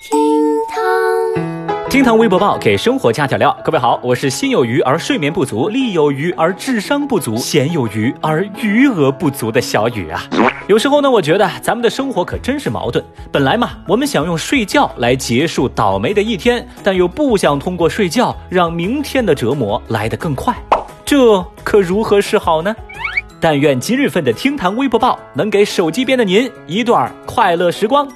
厅堂，厅堂微博报给生活加点料。各位好，我是心有余而睡眠不足，力有余而智商不足，闲有余而余额不足的小雨啊。有时候呢，我觉得咱们的生活可真是矛盾。本来嘛，我们想用睡觉来结束倒霉的一天，但又不想通过睡觉让明天的折磨来得更快，这可如何是好呢？但愿今日份的厅堂微博报能给手机边的您一段快乐时光。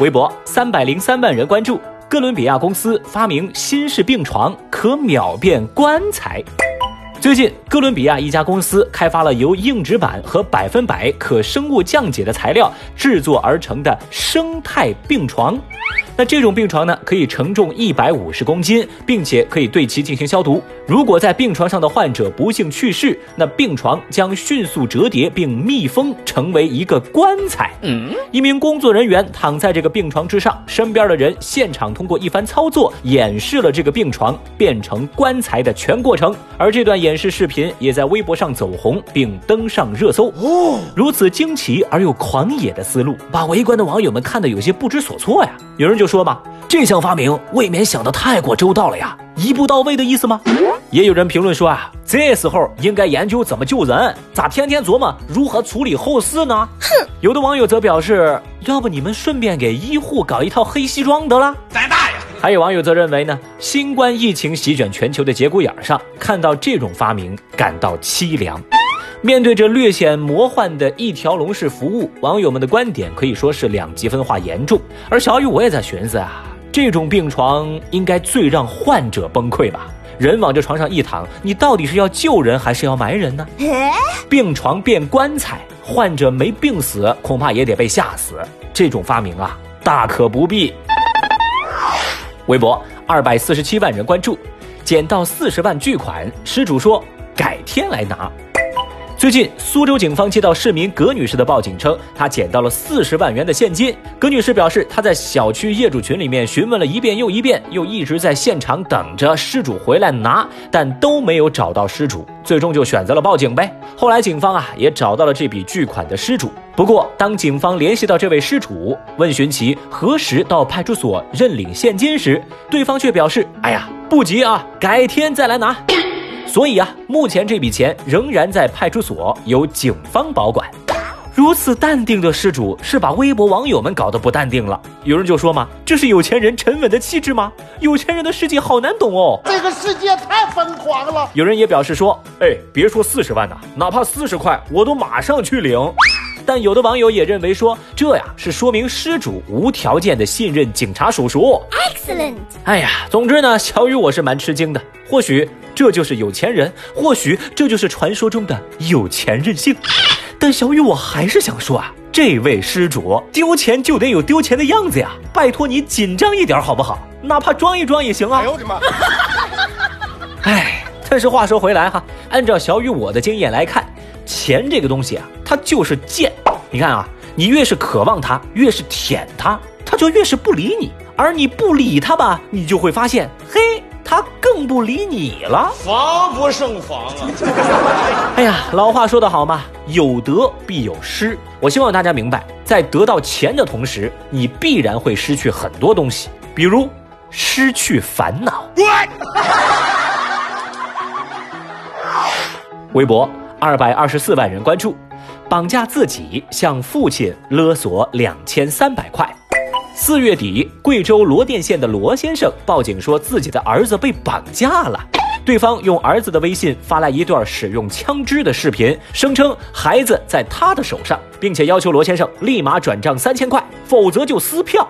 微博三百零三万人关注，哥伦比亚公司发明新式病床，可秒变棺材。最近，哥伦比亚一家公司开发了由硬纸板和百分百可生物降解的材料制作而成的生态病床。那这种病床呢，可以承重一百五十公斤，并且可以对其进行消毒。如果在病床上的患者不幸去世，那病床将迅速折叠并密封，成为一个棺材。嗯，一名工作人员躺在这个病床之上，身边的人现场通过一番操作演示了这个病床变成棺材的全过程。而这段演示视频也在微博上走红，并登上热搜。哦，如此惊奇而又狂野的思路，把围观的网友们看得有些不知所措呀。有人就说嘛，这项发明未免想得太过周到了呀，一步到位的意思吗？也有人评论说啊，这时候应该研究怎么救人，咋天天琢磨如何处理后事呢？哼！有的网友则表示，要不你们顺便给医护搞一套黑西装得了？再大呀！还有网友则认为呢，新冠疫情席卷全球的节骨眼上，看到这种发明感到凄凉。面对着略显魔幻的一条龙式服务，网友们的观点可以说是两极分化严重。而小雨我也在寻思啊，这种病床应该最让患者崩溃吧？人往这床上一躺，你到底是要救人还是要埋人呢？病床变棺材，患者没病死，恐怕也得被吓死。这种发明啊，大可不必。微博二百四十七万人关注，捡到四十万巨款，失主说改天来拿。最近，苏州警方接到市民葛女士的报警，称她捡到了四十万元的现金。葛女士表示，她在小区业主群里面询问了一遍又一遍，又一直在现场等着失主回来拿，但都没有找到失主，最终就选择了报警呗。后来，警方啊也找到了这笔巨款的失主。不过，当警方联系到这位失主，问询其何时到派出所认领现金时，对方却表示：“哎呀，不急啊，改天再来拿。”所以啊，目前这笔钱仍然在派出所由警方保管。如此淡定的失主，是把微博网友们搞得不淡定了。有人就说嘛，这是有钱人沉稳的气质吗？有钱人的世界好难懂哦，这个世界太疯狂了。有人也表示说，哎，别说四十万呐，哪怕四十块，我都马上去领。但有的网友也认为说，这呀是说明失主无条件的信任警察叔叔。Excellent。哎呀，总之呢，小雨我是蛮吃惊的。或许这就是有钱人，或许这就是传说中的有钱任性。但小雨我还是想说啊，这位失主丢钱就得有丢钱的样子呀，拜托你紧张一点好不好？哪怕装一装也行啊。哎呦我的妈！哎，但是话说回来哈，按照小雨我的经验来看。钱这个东西啊，它就是贱。你看啊，你越是渴望它，越是舔它，它就越是不理你。而你不理它吧，你就会发现，嘿，它更不理你了。防不胜防啊！哎呀，老话说得好嘛，有得必有失。我希望大家明白，在得到钱的同时，你必然会失去很多东西，比如失去烦恼。微博。二百二十四万人关注，绑架自己向父亲勒索两千三百块。四月底，贵州罗甸县的罗先生报警说自己的儿子被绑架了，对方用儿子的微信发来一段使用枪支的视频，声称孩子在他的手上，并且要求罗先生立马转账三千块，否则就撕票。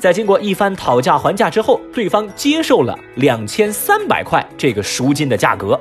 在经过一番讨价还价之后，对方接受了两千三百块这个赎金的价格。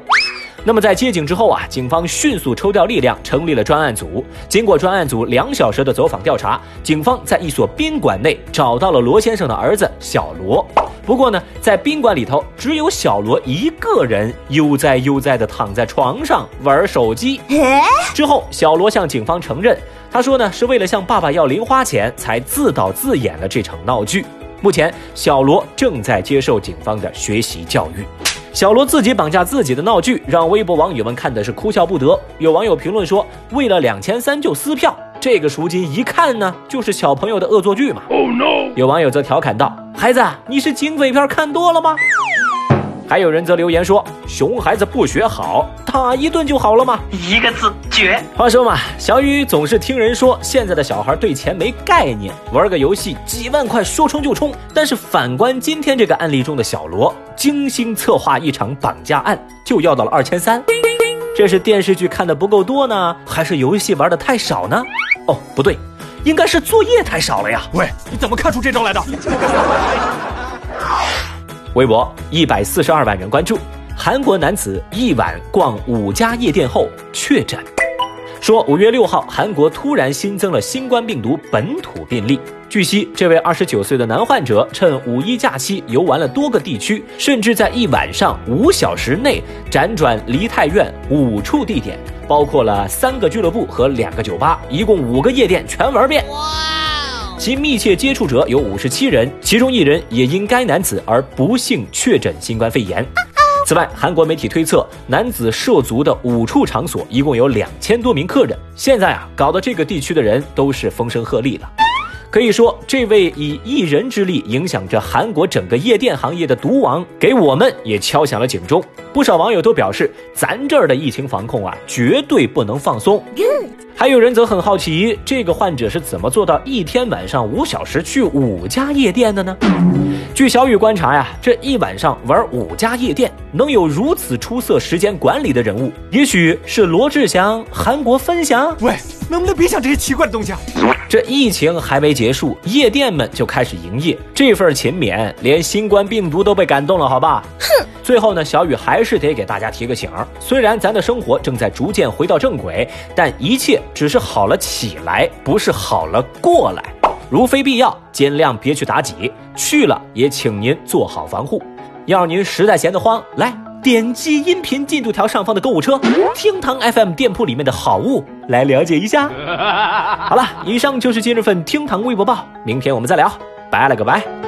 那么在接警之后啊，警方迅速抽调力量，成立了专案组。经过专案组两小时的走访调查，警方在一所宾馆内找到了罗先生的儿子小罗。不过呢，在宾馆里头，只有小罗一个人悠哉悠哉地躺在床上玩手机。之后，小罗向警方承认，他说呢，是为了向爸爸要零花钱，才自导自演了这场闹剧。目前，小罗正在接受警方的学习教育。小罗自己绑架自己的闹剧，让微博网友们看的是哭笑不得。有网友评论说：“为了两千三就撕票，这个赎金一看呢，就是小朋友的恶作剧嘛。Oh no！有网友则调侃道：“孩子，你是警匪片看多了吗？”还有人则留言说：“熊孩子不学好，打一顿就好了吗？”一个字绝。话说嘛，小雨总是听人说，现在的小孩对钱没概念，玩个游戏几万块说充就充。但是反观今天这个案例中的小罗，精心策划一场绑架案，就要到了二千三。这是电视剧看的不够多呢，还是游戏玩的太少呢？哦，不对，应该是作业太少了呀。喂，你怎么看出这招来的？微博一百四十二万人关注，韩国男子一晚逛五家夜店后确诊。说五月六号，韩国突然新增了新冠病毒本土病例。据悉，这位二十九岁的男患者趁五一假期游玩了多个地区，甚至在一晚上五小时内辗转梨泰院五处地点，包括了三个俱乐部和两个酒吧，一共五个夜店全玩遍。其密切接触者有五十七人，其中一人也因该男子而不幸确诊新冠肺炎。此外，韩国媒体推测，男子涉足的五处场所一共有两千多名客人。现在啊，搞得这个地区的人都是风声鹤唳了。可以说，这位以一人之力影响着韩国整个夜店行业的毒王，给我们也敲响了警钟。不少网友都表示，咱这儿的疫情防控啊，绝对不能放松。还有人则很好奇，这个患者是怎么做到一天晚上五小时去五家夜店的呢？据小雨观察呀，这一晚上玩五家夜店，能有如此出色时间管理的人物，也许是罗志祥韩国分享。喂，能不能别想这些奇怪的东西啊？这疫情还没结束，夜店们就开始营业，这份勤勉，连新冠病毒都被感动了，好吧？哼。最后呢，小雨还是得给大家提个醒儿，虽然咱的生活正在逐渐回到正轨，但一切只是好了起来，不是好了过来。如非必要，尽量别去妲己；去了，也请您做好防护。要是您实在闲得慌，来点击音频进度条上方的购物车，厅堂 FM 店铺里面的好物来了解一下。好了，以上就是今日份厅堂微博报，明天我们再聊，拜了个拜。